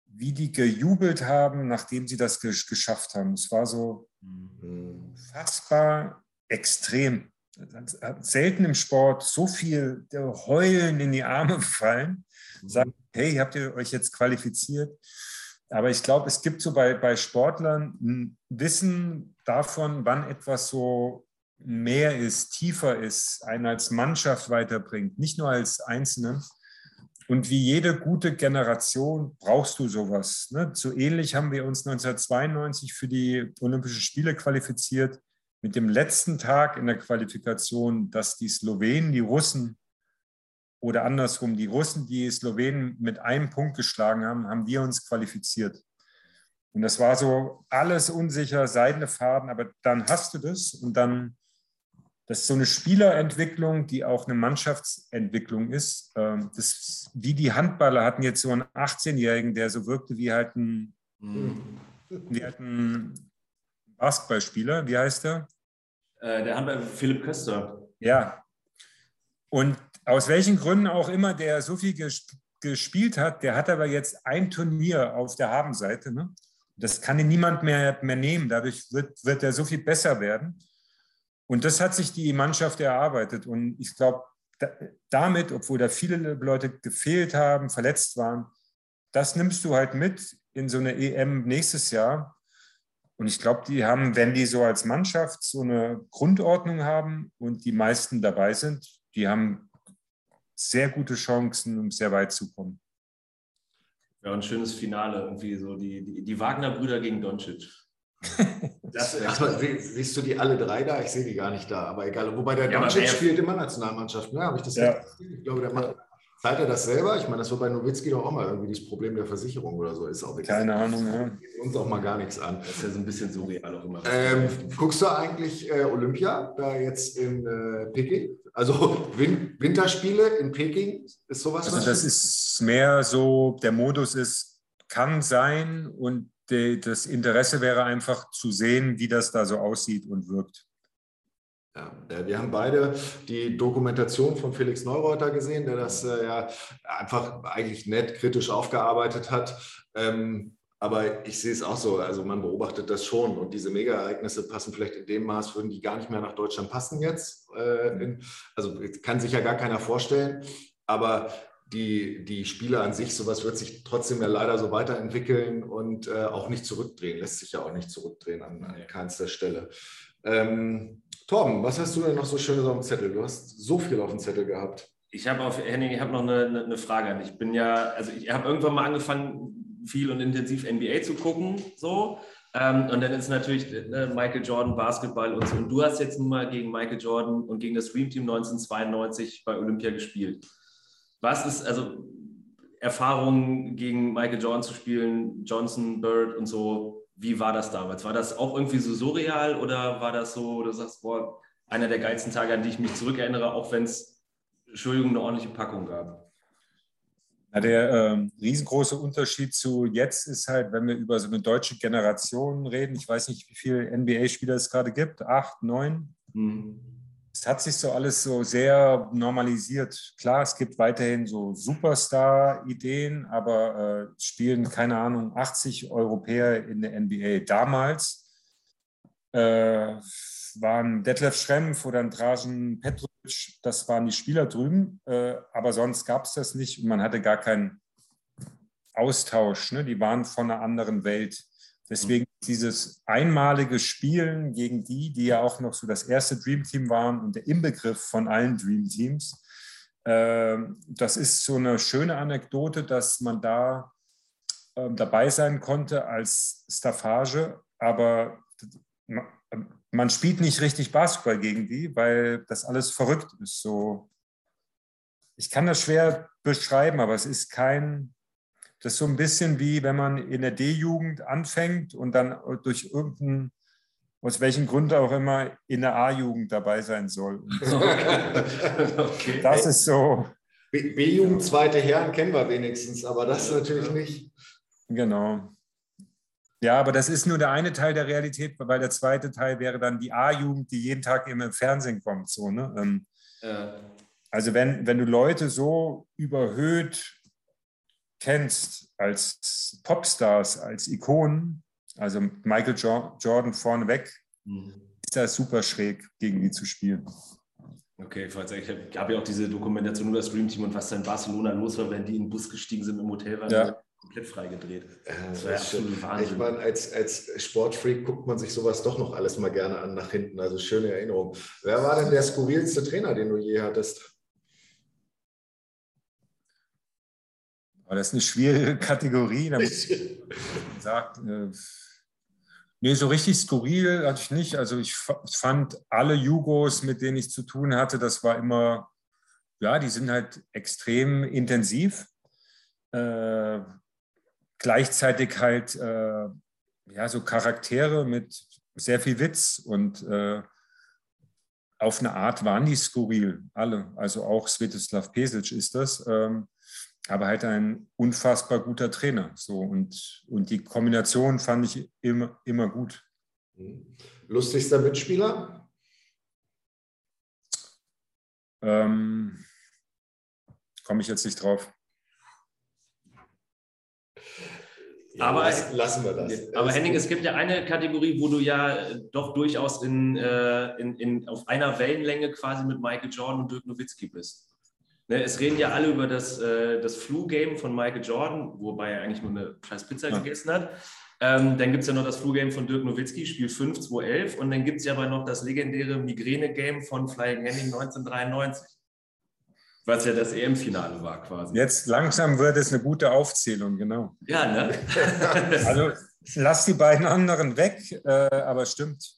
wie die gejubelt haben, nachdem sie das geschafft haben. Es war so mhm. fassbar extrem selten im Sport so viel Heulen in die Arme fallen, mhm. sagen, hey, habt ihr euch jetzt qualifiziert? Aber ich glaube, es gibt so bei, bei Sportlern ein Wissen davon, wann etwas so mehr ist, tiefer ist, einen als Mannschaft weiterbringt, nicht nur als Einzelnen. Und wie jede gute Generation brauchst du sowas. Ne? So ähnlich haben wir uns 1992 für die Olympischen Spiele qualifiziert mit dem letzten Tag in der Qualifikation, dass die Slowenen die Russen oder andersrum, die Russen die Slowenen mit einem Punkt geschlagen haben, haben wir uns qualifiziert. Und das war so alles unsicher, seidene Faden, aber dann hast du das und dann, das ist so eine Spielerentwicklung, die auch eine Mannschaftsentwicklung ist. Ähm, das, wie die Handballer hatten jetzt so einen 18-Jährigen, der so wirkte wie halt ein, mhm. wie halt ein Basketballspieler, wie heißt er?
Äh, der Handball Philipp Köster.
Ja. Und aus welchen Gründen auch immer der so viel gespielt hat, der hat aber jetzt ein Turnier auf der Habenseite. Ne? Das kann ihn niemand mehr, mehr nehmen. Dadurch wird, wird er so viel besser werden. Und das hat sich die Mannschaft erarbeitet. Und ich glaube, da, damit, obwohl da viele Leute gefehlt haben, verletzt waren, das nimmst du halt mit in so eine EM nächstes Jahr. Und ich glaube, die haben, wenn die so als Mannschaft so eine Grundordnung haben und die meisten dabei sind, die haben sehr gute Chancen, um sehr weit zu kommen.
Ja, ein schönes Finale, irgendwie so die, die, die Wagner-Brüder gegen Doncic.
Das, aber siehst du die alle drei da? Ich sehe die gar nicht da, aber egal. Wobei der ja, Doncic spielt immer Nationalmannschaft, ne? Habe ich das
ja. Ich
glaube, der macht Zahlt er das selber? Ich meine, das war bei Nowitzki doch auch mal irgendwie das Problem der Versicherung oder so. Ist auch
Keine Ahnung, ja.
Geht uns auch mal gar nichts an.
Das ist ja so ein bisschen surreal auch immer.
Ähm, guckst du eigentlich äh, Olympia da jetzt in äh, Peking? Also Win Winterspiele in Peking ist sowas?
Also
was
das ist mehr so, der Modus ist, kann sein und die, das Interesse wäre einfach zu sehen, wie das da so aussieht und wirkt.
Ja, wir haben beide die Dokumentation von Felix Neureuter gesehen, der das äh, ja einfach eigentlich nett kritisch aufgearbeitet hat. Ähm, aber ich sehe es auch so, also man beobachtet das schon und diese Mega-Ereignisse passen vielleicht in dem Maß, würden die gar nicht mehr nach Deutschland passen jetzt. Äh, in, also kann sich ja gar keiner vorstellen, aber die, die Spiele an sich, sowas wird sich trotzdem ja leider so weiterentwickeln und äh, auch nicht zurückdrehen, lässt sich ja auch nicht zurückdrehen an, an keinster Stelle. Ähm, Torben, was hast du denn noch so Schönes auf dem Zettel? Du hast so viel auf dem Zettel gehabt.
Ich habe auf Henning, ich habe noch eine, eine, Frage an dich. Ich bin ja, also ich habe irgendwann mal angefangen, viel und intensiv NBA zu gucken, so. Ähm, und dann ist natürlich ne, Michael Jordan Basketball und so. Und du hast jetzt nun mal gegen Michael Jordan und gegen das Dream Team 1992 bei Olympia gespielt. Was ist also Erfahrungen gegen Michael Jordan zu spielen, Johnson, Bird und so? Wie war das damals? War das auch irgendwie so surreal oder war das so, du sagst, boah, einer der geilsten Tage, an die ich mich zurückerinnere, auch wenn es Entschuldigung, eine ordentliche Packung gab.
Ja, der ähm, riesengroße Unterschied zu jetzt ist halt, wenn wir über so eine deutsche Generation reden, ich weiß nicht, wie viele NBA-Spieler es gerade gibt, acht, neun.
Hm.
Es hat sich so alles so sehr normalisiert. Klar, es gibt weiterhin so Superstar-Ideen, aber äh, spielen, keine Ahnung, 80 Europäer in der NBA. Damals äh, waren Detlef Schrempf oder Dražen Petrovic, das waren die Spieler drüben, äh, aber sonst gab es das nicht und man hatte gar keinen Austausch. Ne? Die waren von einer anderen Welt. Deswegen dieses einmalige Spielen gegen die, die ja auch noch so das erste Dream Team waren und der Inbegriff von allen Dream Teams, äh, das ist so eine schöne Anekdote, dass man da äh, dabei sein konnte als Staffage, aber man spielt nicht richtig Basketball gegen die, weil das alles verrückt ist. So, ich kann das schwer beschreiben, aber es ist kein, das ist so ein bisschen wie wenn man in der D-Jugend anfängt und dann durch irgendeinen, aus welchem Grund auch immer, in der A-Jugend dabei sein soll.
Okay. okay.
Das ist so.
B-Jugend, zweite Herren kennen wir wenigstens, aber das natürlich nicht.
Genau. Ja, aber das ist nur der eine Teil der Realität, weil der zweite Teil wäre dann die A-Jugend, die jeden Tag immer im Fernsehen kommt. So, ne? Ähm,
Ja.
Also wenn, wenn du Leute so überhöht kennst als Popstars, als Ikonen, also Michael jo Jordan vorneweg,
Mhm.
ist das super schräg, gegen die zu spielen.
Okay, ich wollte sagen, ich habe ja auch diese Dokumentation über das Dream Team und was da in Barcelona los war, wenn die in den Bus gestiegen sind im Hotel, waren
Ja.
die komplett freigedreht. Das war ja absolut Wahnsinn.
Ich meine, als, als Sportfreak guckt man sich sowas doch noch alles mal gerne an nach hinten. Also schöne Erinnerung. Wer war denn der skurrilste Trainer, den du je hattest?
Aber das ist eine schwierige Kategorie. Da muss ich sagen, äh, nee, so richtig skurril hatte ich nicht. Also ich fa- fand alle Jugos, mit denen ich zu tun hatte, das war immer, ja, die sind halt extrem intensiv. Äh, gleichzeitig halt äh, ja, so Charaktere mit sehr viel Witz und äh, auf eine Art waren die skurril, alle. Also auch Svetislav Pesic ist das. Ähm, aber halt ein unfassbar guter Trainer. So, und, und die Kombination fand ich immer, immer gut.
Lustigster Mitspieler?
Ähm, Komme ich jetzt nicht drauf.
Ja,
Aber-
lass, lassen wir das.
Aber Henning,
gut.
es gibt ja eine Kategorie, wo du ja äh, doch durchaus in, äh, in, in, auf einer Wellenlänge quasi mit Michael Jordan und Dirk Nowitzki bist. Ne, es reden ja alle über das, äh, das Flu-Game von Michael Jordan, wobei er eigentlich nur eine scheiß Pizza
Ja.
gegessen hat. Ähm, dann gibt es ja noch das Flu-Game von Dirk Nowitzki, Spiel 5, 211. Und dann gibt es ja aber noch das legendäre Migräne-Game von Flying Henning 1993. Was ja das EM-Finale war quasi.
Jetzt langsam wird es eine gute Aufzählung, genau.
Ja, ne?
Also lass die beiden anderen weg, äh, aber stimmt.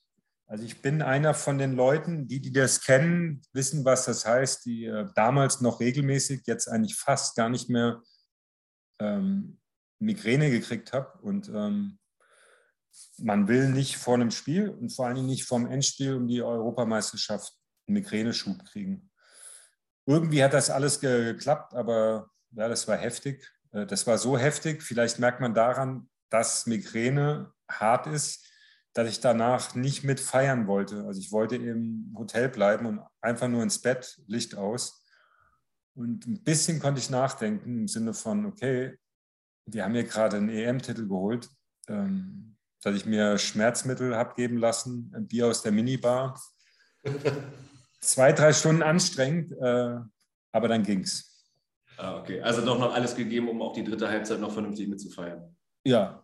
Also ich bin einer von den Leuten, die, die das kennen, wissen, was das heißt, die äh, damals noch regelmäßig, jetzt eigentlich fast gar nicht mehr ähm, Migräne gekriegt habe. Und ähm, man will nicht vor einem Spiel und vor allem nicht vom Endspiel um die Europameisterschaft einen Migräneschub kriegen. Irgendwie hat das alles geklappt, aber ja, das war heftig. Äh, das war so heftig, vielleicht merkt man daran, dass Migräne hart ist, dass ich danach nicht mit feiern wollte. Also ich wollte im Hotel bleiben und einfach nur ins Bett, Licht aus. Und ein bisschen konnte ich nachdenken im Sinne von, okay, wir haben hier gerade einen EM-Titel geholt, ähm, dass ich mir Schmerzmittel habe geben lassen, ein Bier aus der Minibar. Zwei, drei Stunden anstrengend, äh, aber dann ging's.
Ah, okay. Also doch noch alles gegeben, um auch die dritte Halbzeit noch vernünftig mitzufeiern.
Ja,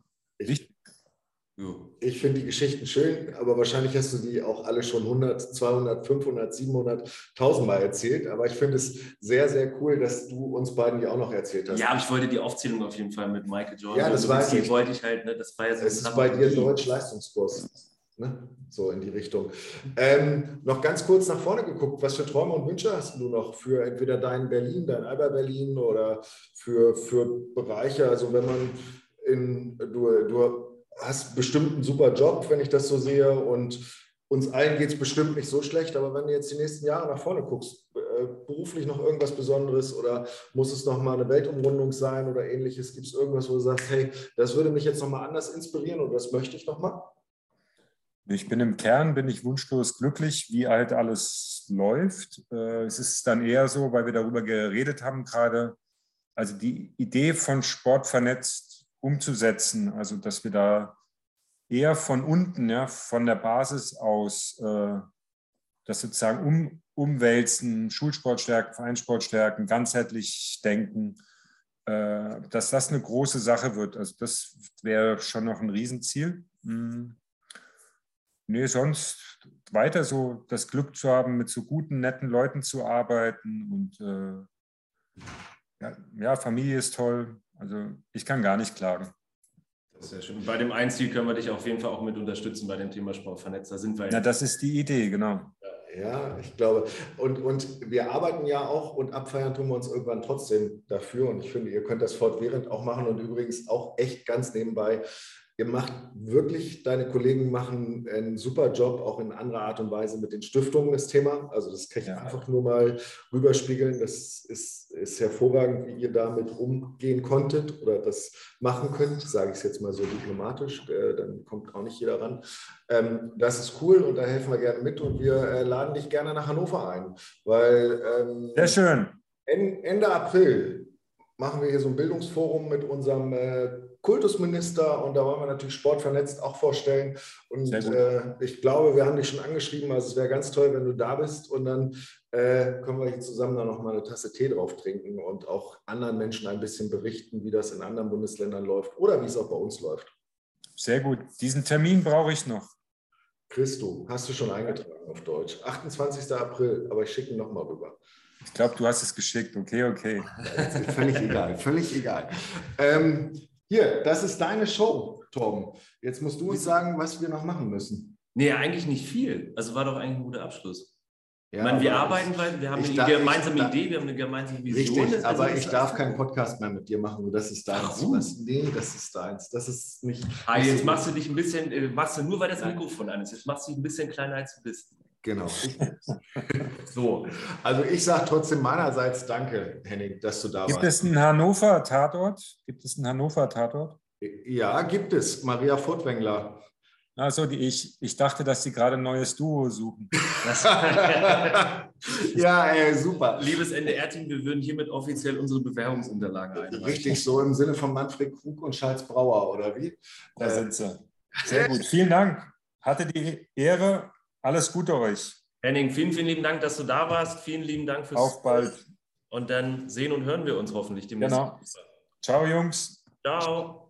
richtig. Ich finde die Geschichten schön, aber wahrscheinlich hast du die auch alle schon 100, 200, 500, 700, 1000 Mal erzählt. Aber ich finde es sehr, sehr cool, dass du uns beiden die auch noch erzählt hast.
Ja, aber ich wollte die Aufzählung auf jeden Fall mit Michael Jordan.
Ja, das weiß ich.
wollte ich halt, ne? das war ja
so Es ist bei dir Deutsch-Leistungskurs. Ne? So in die Richtung. Ähm, noch ganz kurz nach vorne geguckt, was für Träume und Wünsche hast du noch für entweder dein Berlin, dein Alba Berlin oder für, für Bereiche, also wenn man in, du, du hast bestimmt einen super Job, wenn ich das so sehe. Und uns allen geht es bestimmt nicht so schlecht. Aber wenn du jetzt die nächsten Jahre nach vorne guckst, äh, beruflich noch irgendwas Besonderes oder muss es nochmal eine Weltumrundung sein oder ähnliches? Gibt es irgendwas, wo du sagst, hey, das würde mich jetzt nochmal anders inspirieren oder das möchte ich nochmal?
Ich bin im Kern, bin ich wunschlos glücklich, wie halt alles läuft. Äh, es ist dann eher so, weil wir darüber geredet haben gerade, also die Idee von Sport vernetzt umzusetzen. Also dass wir da eher von unten, ja, von der Basis aus äh, das sozusagen um, umwälzen, Schulsportstärken, Vereinssportstärken, ganzheitlich denken, äh, dass das eine große Sache wird. Also das wäre schon noch ein Riesenziel. Hm. Nee, sonst weiter so das Glück zu haben, mit so guten, netten Leuten zu arbeiten und äh, ja, ja, Familie ist toll, also ich kann gar nicht klagen.
Das ist sehr schön. Bei dem Einziel können wir dich auf jeden Fall auch mit unterstützen bei dem Thema Sportvernetzt. Da sind wir.
Ja, das ist die Idee, genau.
Ja, ich glaube. Und, und wir arbeiten ja auch und abfeiern tun wir uns irgendwann trotzdem dafür. Und ich finde, ihr könnt das fortwährend auch machen und übrigens auch echt ganz nebenbei Ihr macht wirklich, deine Kollegen machen einen super Job, auch in anderer Art und Weise mit den Stiftungen das Thema. Also das kann ich ja. einfach nur mal rüberspiegeln. Das ist, ist hervorragend, wie ihr damit umgehen konntet oder das machen könnt, sage ich es jetzt mal so diplomatisch, äh, dann kommt auch nicht jeder ran. Ähm, das ist cool und da helfen wir gerne mit und wir äh, laden dich gerne nach Hannover ein, weil
ähm, Sehr schön.
Ende April machen wir hier so ein Bildungsforum mit unserem äh, Kultusminister und da wollen wir natürlich Sport vernetzt auch vorstellen. Und äh, ich glaube, wir haben dich schon angeschrieben, also es wäre ganz toll, wenn du da bist und dann äh, können wir hier zusammen dann noch mal eine Tasse Tee drauf trinken und auch anderen Menschen ein bisschen berichten, wie das in anderen Bundesländern läuft oder wie es auch bei uns läuft.
Sehr gut. Diesen Termin brauche ich noch.
Christo, hast du schon eingetragen auf Deutsch? 28. April, aber ich schicke ihn nochmal rüber.
Ich glaube, du hast es geschickt. Okay, okay.
völlig egal, völlig egal. Ähm, hier, das ist deine Show, Tom. Jetzt musst du uns sagen, was wir noch machen müssen.
Nee, eigentlich nicht viel. Also war doch eigentlich ein guter Abschluss. Ja, ich meine, wir arbeiten, weil wir haben eine darf, gemeinsame darf, Idee, wir haben eine gemeinsame Vision.
Richtig, also aber ich darf keinen Podcast mehr mit dir machen. Das ist deins. Warum? Das, nee, das ist deins. Das ist nicht.
Ah, jetzt machst du dich ein bisschen, äh, machst du nur, weil das Mikrofon an ist. Jetzt machst du dich ein bisschen kleiner, als du bist.
Genau. so, also ich sage trotzdem meinerseits Danke, Henning, dass du da
gibt
warst.
Gibt es einen Hannover-Tatort? Gibt es einen Hannover-Tatort?
Ja, gibt es. Maria Furtwängler.
Also ich, ich dachte, dass Sie gerade ein neues Duo suchen.
ja, ey, super.
Liebes NDR-Team, wir würden hiermit offiziell unsere Bewerbungsunterlagen einreichen.
Richtig, so im Sinne von Manfred Krug und Charles Brauer, oder wie?
Da sind sie. Sehr gut. Vielen Dank. Hatte die Ehre alles Gute euch.
Henning, vielen, vielen lieben Dank, dass du da warst. Vielen lieben Dank fürs.
Auf bald.
Und dann sehen und hören wir uns hoffentlich
demnächst. Genau. Ciao, Jungs.
Ciao.